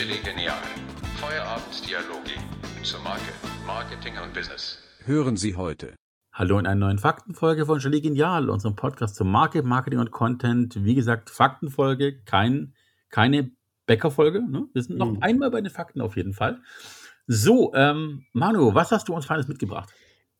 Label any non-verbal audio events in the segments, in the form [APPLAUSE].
Chili Genial. Feierabenddialoge zur Marke, Marketing und Business. Hören Sie heute. Hallo in einer neuen Faktenfolge von Chili Genial, unserem Podcast zum Market, Marketing und Content. Wie gesagt, Faktenfolge, kein, keine Bäckerfolge. Ne? Wir sind noch Mhm. einmal bei den Fakten auf jeden Fall. So, ähm, Manu, was hast du uns Feines mitgebracht?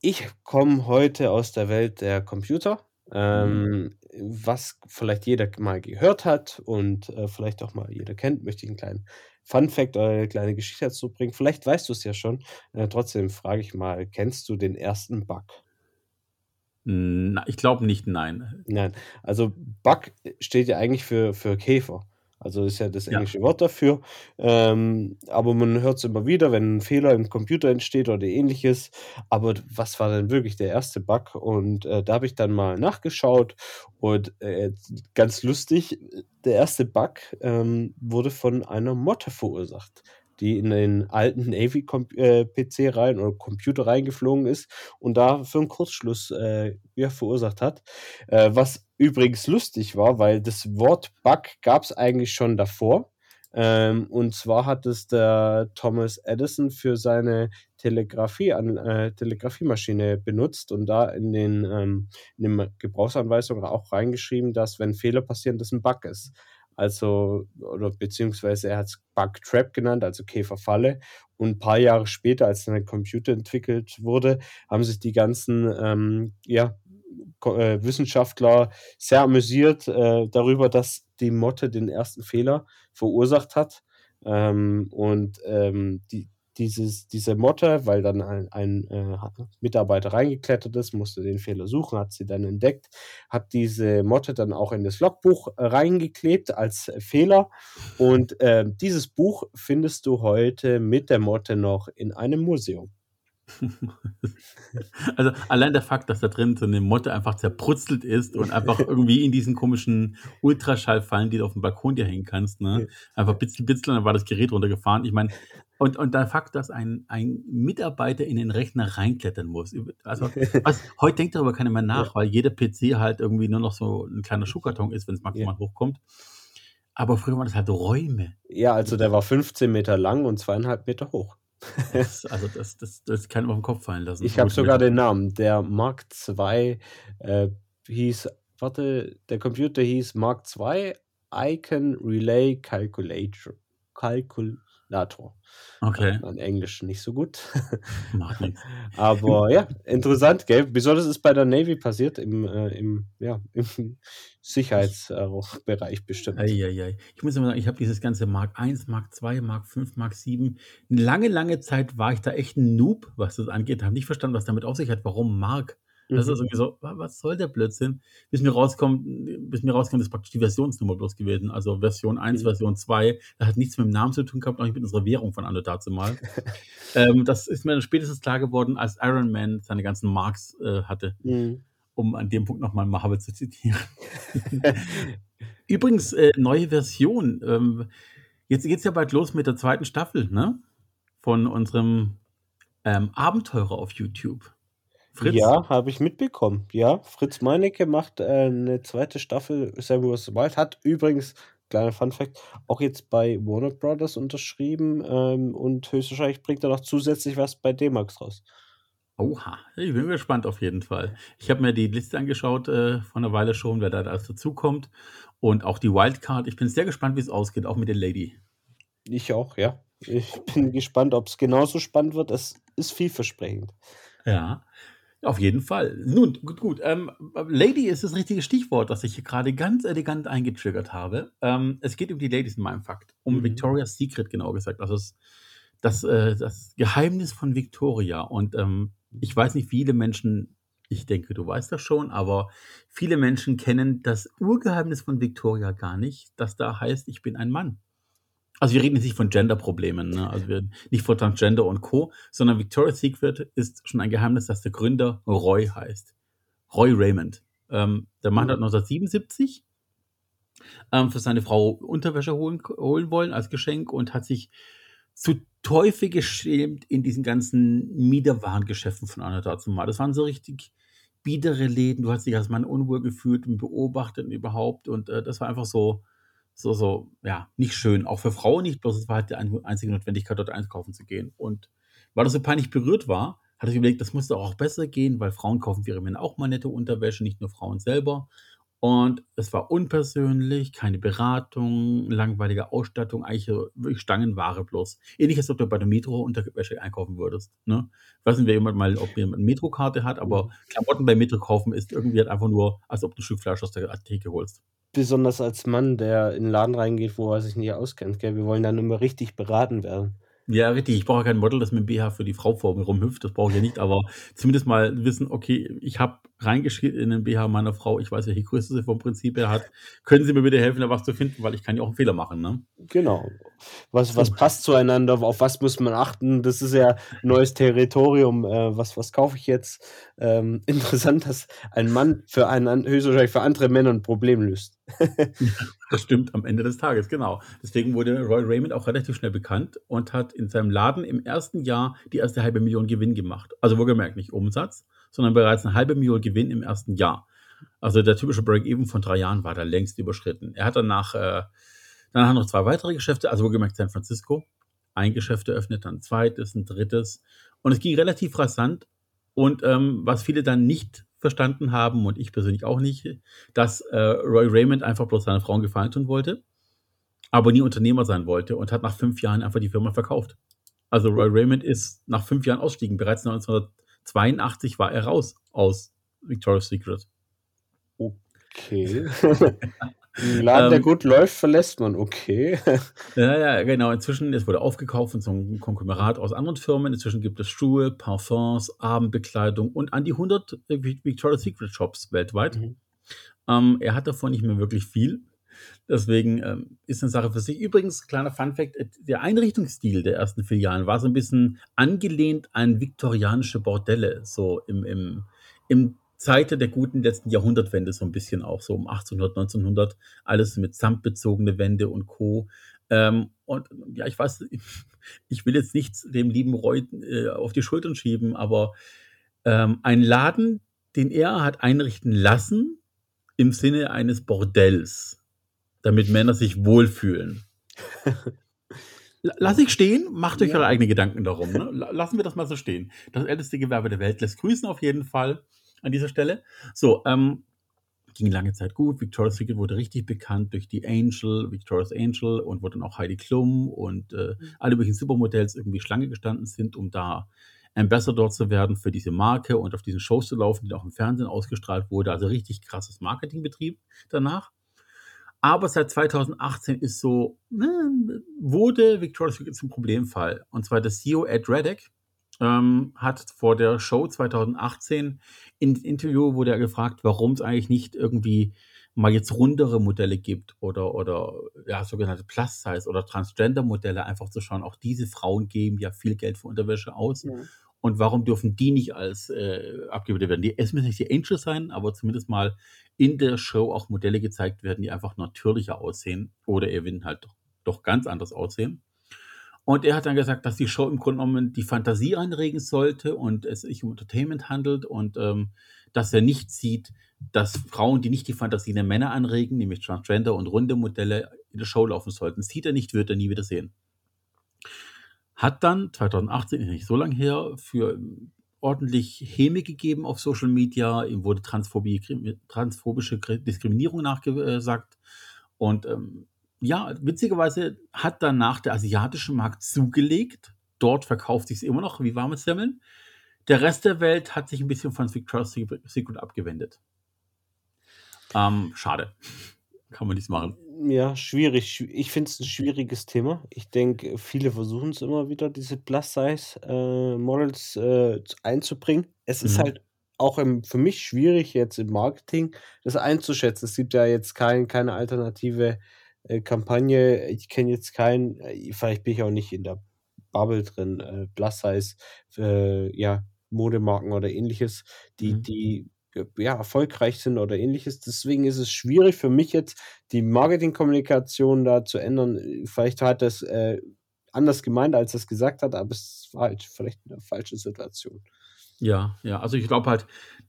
Ich komme heute aus der Welt der Computer, ähm, was vielleicht jeder mal gehört hat und äh, vielleicht auch mal jeder kennt, möchte ich einen kleinen Fun Fact oder eine kleine Geschichte dazu bringen. Vielleicht weißt du es ja schon. Äh, trotzdem frage ich mal, kennst du den ersten Bug? Na, ich glaube nicht, nein. Nein, also Bug steht ja eigentlich für, für Käfer. Also ist ja das Ja. englische Wort dafür. Ähm, aber man hört es immer wieder, wenn ein Fehler im Computer entsteht oder ähnliches. Aber was war denn wirklich der erste Bug? Und äh, da habe ich dann mal nachgeschaut und äh, ganz lustig, der erste Bug ähm, wurde von einer Motte verursacht, die in den alten Navy-PC rein oder Computer reingeflogen ist und da für einen Kurzschluss äh, ja, verursacht hat. Äh, was übrigens lustig war, weil das Wort Bug gab es eigentlich schon davor. Ähm, und zwar hat es der Thomas Edison für seine Telegrafie an, äh, Telegrafiemaschine benutzt und da in den, ähm, in den Gebrauchsanweisungen auch reingeschrieben, dass wenn Fehler passieren, das ein Bug ist. Also, oder beziehungsweise er hat es Bug Trap genannt, also Käferfalle. Und ein paar Jahre später, als dann der Computer entwickelt wurde, haben sich die ganzen ähm, ja, äh, Wissenschaftler sehr amüsiert äh, darüber, dass die Motte den ersten Fehler verursacht hat. Ähm, und ähm, die, dieses, diese Motte, weil dann ein, ein äh, Mitarbeiter reingeklettert ist, musste den Fehler suchen, hat sie dann entdeckt, hat diese Motte dann auch in das Logbuch äh, reingeklebt als Fehler. Und äh, dieses Buch findest du heute mit der Motte noch in einem Museum. [LAUGHS] Also allein der Fakt, dass da drin so eine Motte einfach zerprutzelt ist und einfach irgendwie in diesen komischen Ultraschallfallen, die du auf dem Balkon dir hängen kannst, ne? Einfach bitzel, bitzel, und dann war das Gerät runtergefahren. Ich meine, und, und der Fakt, dass ein, ein Mitarbeiter in den Rechner reinklettern muss. Also, [LAUGHS] was, heute denkt darüber keiner mehr nach, weil jeder PC halt irgendwie nur noch so ein kleiner Schuhkarton ist, wenn es maximal hochkommt. Aber früher waren das halt Räume. Ja, also der war 15 Meter lang und zweieinhalb Meter hoch. Also das, das, das kann man auf den Kopf fallen lassen. Ich habe sogar den Namen. Der Mark II äh, hieß, warte, der Computer hieß Mark II Icon Relay Calculator. Kalkulator. Okay, Mein Englisch nicht so gut. [LAUGHS] macht nichts. Aber ja, interessant, gell? Besonders ist bei der Navy passiert, im, äh, im, ja, [LAUGHS] im Sicherheitsbereich bestimmt. Eieiei. Ich muss immer sagen, ich habe dieses ganze Mark 1, Mark 2, Mark 5, Mark 7. Eine lange, lange Zeit war ich da echt ein Noob, was das angeht. Habe nicht verstanden, was damit auf sich hat. Warum Mark? Das Mhm. ist irgendwie so, wa- was soll der Blödsinn? Bis mir rauskommt, bis mir rauskommt, ist praktisch die Versionsnummer bloß gewesen. Also Version 1, Mhm. Version 2. Das hat nichts mit dem Namen zu tun gehabt, auch nicht mit unserer Währung von Anno dazu mal. [LAUGHS] ähm, das ist mir dann spätestens klar geworden, als Iron Man seine ganzen Marks äh, hatte, Mhm. um an dem Punkt nochmal Marvel zu zitieren. [LAUGHS] Übrigens, äh, neue Version. Ähm, jetzt geht's ja bald los mit der zweiten Staffel, ne? Von unserem ähm, Abenteurer auf YouTube. Fritz? Ja, habe ich mitbekommen. Ja, Fritz Meinecke macht äh, eine zweite Staffel Samuels Wild. Hat übrigens, kleiner Fun Fact, auch jetzt bei Warner Brothers unterschrieben ähm, und höchstwahrscheinlich bringt er noch zusätzlich was bei D-Max raus. Oha, ich bin gespannt auf jeden Fall. Ich habe mir die Liste angeschaut äh, von einer Weile schon, wer da alles dazukommt. Und auch die Wildcard. Ich bin sehr gespannt, wie es ausgeht, auch mit der Lady. Ich auch, ja. Ich bin gespannt, ob es genauso spannend wird. Es ist vielversprechend. Ja, auf jeden Fall. Nun, gut, gut. Ähm, Lady ist das richtige Stichwort, das ich hier gerade ganz elegant eingetriggert habe. Ähm, es geht um die Ladies in meinem Fakt. Um Mhm. Victoria's Secret, genau gesagt. Also das, das, äh, das Geheimnis von Victoria. Und ähm, ich weiß nicht, viele Menschen, ich denke, du weißt das schon, aber viele Menschen kennen das Urgeheimnis von Victoria gar nicht, das da heißt, ich bin ein Mann. Also wir reden jetzt nicht von Gender-Problemen, ne? also wir, nicht von Transgender und Co., sondern Victoria's Secret ist schon ein Geheimnis, dass der Gründer Roy heißt. Roy Raymond. Ähm, der Mann hat 1977 ähm, für seine Frau Unterwäsche holen, holen wollen als Geschenk und hat sich zu Teufel geschämt in diesen ganzen Miederwarengeschäften von einer dazu mal. Das waren so richtig biedere Läden. Du hast dich als Mann unwohl gefühlt und beobachtet und überhaupt. Und äh, das war einfach so, so, so, ja, nicht schön. Auch für Frauen nicht, bloß es war halt die einzige Notwendigkeit, dort einkaufen zu gehen. Und weil das so peinlich berührt war, hat er überlegt, das muss doch auch besser gehen, weil Frauen kaufen für ihre Männer auch mal nette Unterwäsche, nicht nur Frauen selber. Und es war unpersönlich, keine Beratung, langweilige Ausstattung, eigentlich wirklich Stangenware bloß. Ähnlich als ob du bei der Metro Unterwäsche einkaufen würdest. Ne? Ich weiß nicht, wer jemand mal, ob jemand eine Metrokarte hat, aber Klamotten bei Metro kaufen ist irgendwie halt einfach nur, als ob du ein Stück Fleisch aus der Theke holst besonders als Mann, der in den Laden reingeht, wo er sich nicht auskennt. Gell? Wir wollen dann immer richtig beraten werden. Ja, richtig. Ich brauche kein Model, das mit dem BH für die Frau vor mir rumhüpft. Das brauche ich ja nicht. Aber zumindest mal wissen, okay, ich habe reingeschrieben in den BH meiner Frau. Ich weiß, welche Größe sie vom Prinzip her hat. Können Sie mir bitte helfen, da was zu finden? Weil ich kann ja auch einen Fehler machen. Ne? Genau. Was, was passt zueinander? Auf was muss man achten? Das ist ja neues Territorium. Äh, was, was kaufe ich jetzt? Ähm, [LAUGHS] interessant, dass ein Mann für einen, höchstwahrscheinlich für andere Männer ein Problem löst. [LAUGHS] das stimmt am Ende des Tages, genau. Deswegen wurde Roy Raymond auch relativ schnell bekannt und hat in seinem Laden im ersten Jahr die erste halbe Million Gewinn gemacht. Also wohlgemerkt nicht Umsatz, sondern bereits eine halbe Million Gewinn im ersten Jahr. Also der typische Break-Even von drei Jahren war da längst überschritten. Er hat danach, äh, danach noch zwei weitere Geschäfte, also wohlgemerkt San Francisco. Ein Geschäft eröffnet, dann ein zweites, ein drittes. Und es ging relativ rasant. Und ähm, was viele dann nicht verstanden haben und ich persönlich auch nicht, dass äh, Roy Raymond einfach bloß seiner Frau gefallen tun wollte, aber nie Unternehmer sein wollte und hat nach fünf Jahren einfach die Firma verkauft. Also Roy Raymond ist nach fünf Jahren ausstiegen. Bereits 1982 war er raus aus Victoria's Secret. Okay. [LAUGHS] [LAUGHS] Ein Laden, der ähm, gut läuft, verlässt man, okay. [LAUGHS] Ja, ja, genau. Inzwischen, es wurde aufgekauft von so einem Konglomerat aus anderen Firmen. Inzwischen gibt es Schuhe, Parfums, Abendbekleidung und an die 100 Victoria's Secret Shops weltweit. Mhm. Ähm, er hat davon nicht mehr wirklich viel. Deswegen ähm, ist eine Sache für sich. Übrigens, kleiner Funfact: äh, der Einrichtungsstil der ersten Filialen war so ein bisschen angelehnt an viktorianische Bordelle, so im, im, im Zeit der guten letzten Jahrhundertwende so ein bisschen auch, so um 1800, 1900, alles mit samtbezogene Wände und Co. Ähm, und ja, ich weiß, [LAUGHS] ich will jetzt nichts dem lieben Roy äh, auf die Schultern schieben, aber ähm, ein Laden, den er hat einrichten lassen, im Sinne eines Bordells, damit Männer sich wohlfühlen. Lass ich stehen, macht euch ja. eure eigenen Gedanken darum. Ne? Lassen wir das mal so stehen. Das älteste Gewerbe der Welt lässt grüßen auf jeden Fall an dieser Stelle. So, ähm, ging lange Zeit gut. Victoria's Secret wurde richtig bekannt durch die Angel, Victoria's Angel und wo dann auch Heidi Klum und äh, mhm. alle möglichen Supermodells irgendwie Schlange gestanden sind, um da Ambassador zu werden für diese Marke und auf diesen Shows zu laufen, die auch im Fernsehen ausgestrahlt wurde. Also richtig krasses Marketingbetrieb danach. Aber seit 2018 ist so, ne, wurde Victoria's Secret zum Problemfall. Und zwar der CEO Ed Reddick, ähm, hat vor der Show 2018 in Interview wurde er gefragt, warum es eigentlich nicht irgendwie mal jetzt rundere Modelle gibt oder, oder ja, sogenannte Plus-Size oder Transgender-Modelle, einfach zu schauen, auch diese Frauen geben ja viel Geld für Unterwäsche aus. Ja. Und warum dürfen die nicht als äh, abgebildet werden? Die, es müssen nicht die Angels sein, aber zumindest mal in der Show auch Modelle gezeigt werden, die einfach natürlicher aussehen oder eben halt doch, doch ganz anders aussehen. Und er hat dann gesagt, dass die Show im Grunde genommen die Fantasie anregen sollte und es sich um Entertainment handelt und ähm, dass er nicht sieht, dass Frauen, die nicht die Fantasie der Männer anregen, nämlich Transgender und runde Modelle, in der Show laufen sollten. Sieht er nicht, wird er nie wieder sehen. Hat dann 2018, ist nicht so lange her, für ordentlich Häme gegeben auf Social Media. Ihm wurde transphobische Diskriminierung nachgesagt. Und ähm, ja, witzigerweise hat danach der asiatische Markt zugelegt. Dort verkauft sich es immer noch wie warme Semmeln. Der Rest der Welt hat sich ein bisschen von Victoria's Secret abgewendet. Ähm, schade. [LAUGHS] Kann man nichts machen. Ja, schwierig. Ich finde es ein schwieriges Thema. Ich denke, viele versuchen es immer wieder, diese Plus-Size-Models äh, äh, einzubringen. Es ist mhm. halt auch im, für mich schwierig, jetzt im Marketing das einzuschätzen. Es gibt ja jetzt kein, keine alternative äh, Kampagne. Ich kenne jetzt keinen, äh, vielleicht bin ich auch nicht in der Bubble drin, äh, Plus Size, äh, ja, Modemarken oder ähnliches, die, mhm. die ja, erfolgreich sind oder ähnliches. Deswegen ist es schwierig für mich jetzt, die Marketingkommunikation da zu ändern. Vielleicht hat das äh, anders gemeint, als es gesagt hat, aber es war halt vielleicht eine falsche Situation. Ja, ja, also ich glaube halt,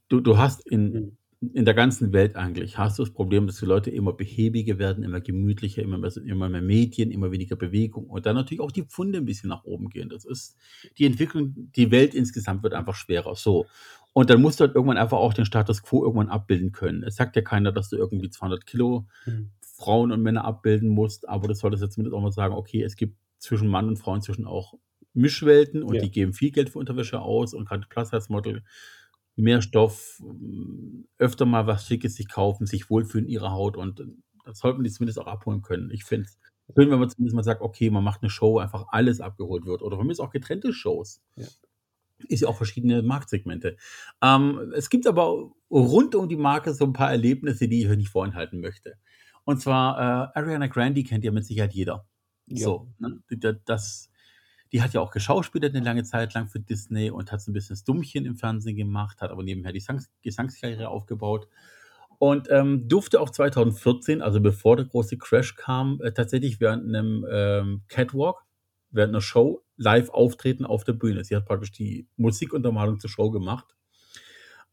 du, du hast in, mhm in der ganzen Welt eigentlich hast du das Problem, dass die Leute immer behäbiger werden, immer gemütlicher, immer mehr, immer mehr Medien, immer weniger Bewegung und dann natürlich auch die Pfunde ein bisschen nach oben gehen. Das ist die Entwicklung, die Welt insgesamt wird einfach schwerer. So. Und dann musst du halt irgendwann einfach auch den Status quo irgendwann abbilden können. Es sagt ja keiner, dass du irgendwie 200 Kilo Mhm. Frauen und Männer abbilden musst, aber das solltest du zumindest auch mal sagen, okay, es gibt zwischen Mann und Frau inzwischen auch Mischwelten und Ja. die geben viel Geld für Unterwäsche aus und gerade Plus-Size-Model mehr Stoff, m, öfter mal was Schickes sich kaufen, sich wohlfühlen in ihrer Haut und äh, das sollte man die zumindest auch abholen können. Ich finde es schön, wenn man zumindest mal sagt, okay, man macht eine Show, wo einfach alles abgeholt wird oder von mir ist auch getrennte Shows. Ja. Ist ja auch verschiedene Marktsegmente. Ähm, es gibt aber rund um die Marke so ein paar Erlebnisse, die ich euch nicht vorenthalten möchte. Und zwar äh, Ariana Grande kennt ja mit Sicherheit jeder. Ja. So, ne? Das, die hat ja auch geschauspielert eine lange Zeit lang für Disney und hat so ein bisschen das Dummchen im Fernsehen gemacht, hat aber nebenher die Sangs Gesangskarriere aufgebaut und ähm, durfte auch 2014, also bevor der große Crash kam, äh, tatsächlich während einem ähm, Catwalk, während einer Show live auftreten auf der Bühne. Sie hat praktisch die Musikuntermalung zur Show gemacht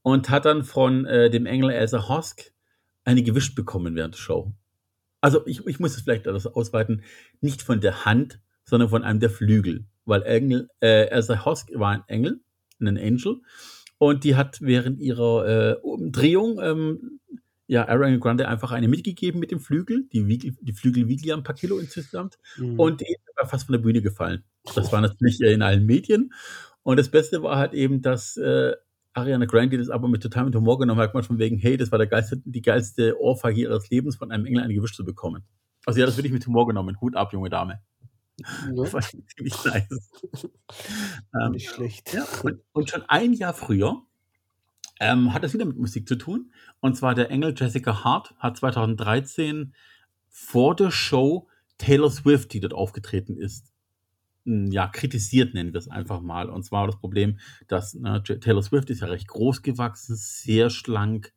und hat dann von äh, dem Engel Elsa Hosk eine gewischt bekommen während der Show. Also ich, ich muss es vielleicht etwas ausweiten, nicht von der Hand, sondern von einem der Flügel, weil Engel, äh, Elsa Hosk war ein Engel, ein Angel, und die hat während ihrer äh, Umdrehung ähm, ja Ariana Grande einfach eine mitgegeben mit dem Flügel. Die, Wiegel, die Flügel wiegen ja ein paar Kilo insgesamt Mhm. und die ist aber fast von der Bühne gefallen. Das war natürlich in allen Medien. Und das Beste war halt eben, dass äh, Ariana Grande das aber mit totalem Humor genommen hat, man von wegen, hey, das war der geilste, die geilste Ohrfeige ihres Lebens, von einem Engel eine gewischt zu bekommen. Also ja, das wirklich mit Humor genommen. Hut ab, junge Dame. Ja, Das war ziemlich nice. [LAUGHS] Ähm, nicht schlecht. ja, und, und schon ein Jahr früher ähm, hat das wieder mit Musik zu tun. Und zwar der Engel Jessica Hart hat 2013 vor der Show Taylor Swift, die dort aufgetreten ist, ja, kritisiert, nennen wir es einfach mal. Und zwar das Problem, dass ne, Taylor Swift ist ja recht groß gewachsen, sehr schlank,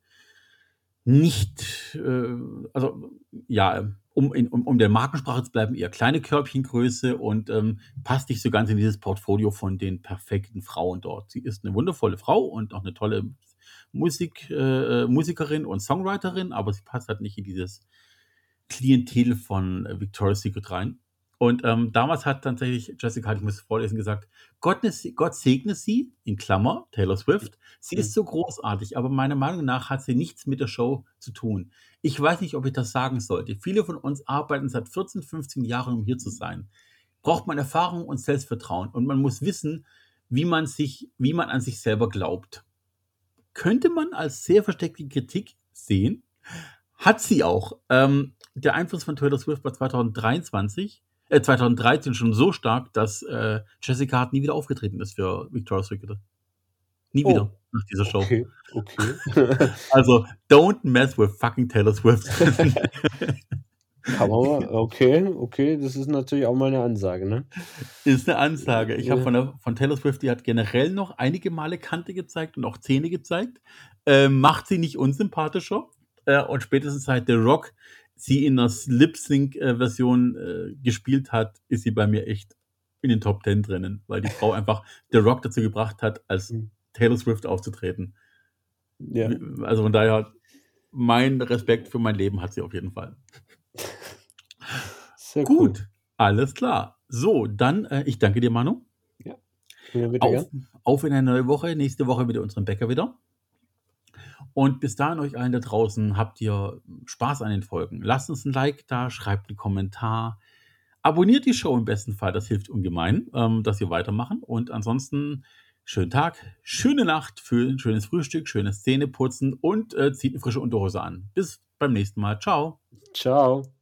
nicht, äh, also ja, um, in, um, um der Markensprache zu bleiben, eher kleine Körbchengröße und ähm, passt nicht so ganz in dieses Portfolio von den perfekten Frauen dort. Sie ist eine wundervolle Frau und auch eine tolle Musik, äh, Musikerin und Songwriterin, aber sie passt halt nicht in dieses Klientel von äh, Victoria's Secret rein. Und ähm, damals hat tatsächlich Jessica, ich muss es vorlesen, gesagt, Gott, ne- Gott segne sie, in Klammer, Taylor Swift. Sie ist so großartig, aber meiner Meinung nach hat sie nichts mit der Show zu tun. Ich weiß nicht, ob ich das sagen sollte. Viele von uns arbeiten seit 14, 15 Jahren, um hier zu sein. Braucht man Erfahrung und Selbstvertrauen und man muss wissen, wie man sich, wie man an sich selber glaubt. Könnte man als sehr versteckte Kritik sehen, hat sie auch. Ähm, der Einfluss von Taylor Swift war 2023, äh, 2013 schon so stark, dass äh, Jessica Hart nie wieder aufgetreten ist für Victoria's Secret. Nie Oh. wieder nach dieser Show. Okay, okay. [LAUGHS] Also, don't mess with fucking Taylor Swift. Kann man okay, okay, das ist natürlich auch mal eine Ansage, ne? ist eine Ansage. Ich habe von, der- von Taylor Swift, die hat generell noch einige Male Kante gezeigt und auch Zähne gezeigt. Äh, macht sie nicht unsympathischer. Äh, und spätestens seit The Rock sie in einer Lip-Sync-Version äh, gespielt hat, ist sie bei mir echt in den Top Ten drinnen, weil die Frau einfach The Rock dazu gebracht hat, als Mhm. Taylor Swift aufzutreten. Ja. Also von daher, mein Respekt für mein Leben hat sie auf jeden Fall. Sehr cool. Gut, alles klar. So, dann, äh, ich danke dir, Manu. Ja, Auf, auf in eine neue Woche. Nächste Woche mit unserem Bäcker wieder. Und bis dahin euch allen da draußen, habt ihr Spaß an den Folgen. Lasst uns ein Like da, schreibt einen Kommentar. Abonniert die Show im besten Fall, das hilft ungemein, ähm, dass wir weitermachen. Und ansonsten schönen Tag, schöne Nacht, für ein schönes Frühstück, schönes Zähneputzen und äh, zieht eine frische Unterhose an. Bis beim nächsten Mal. Ciao. Ciao.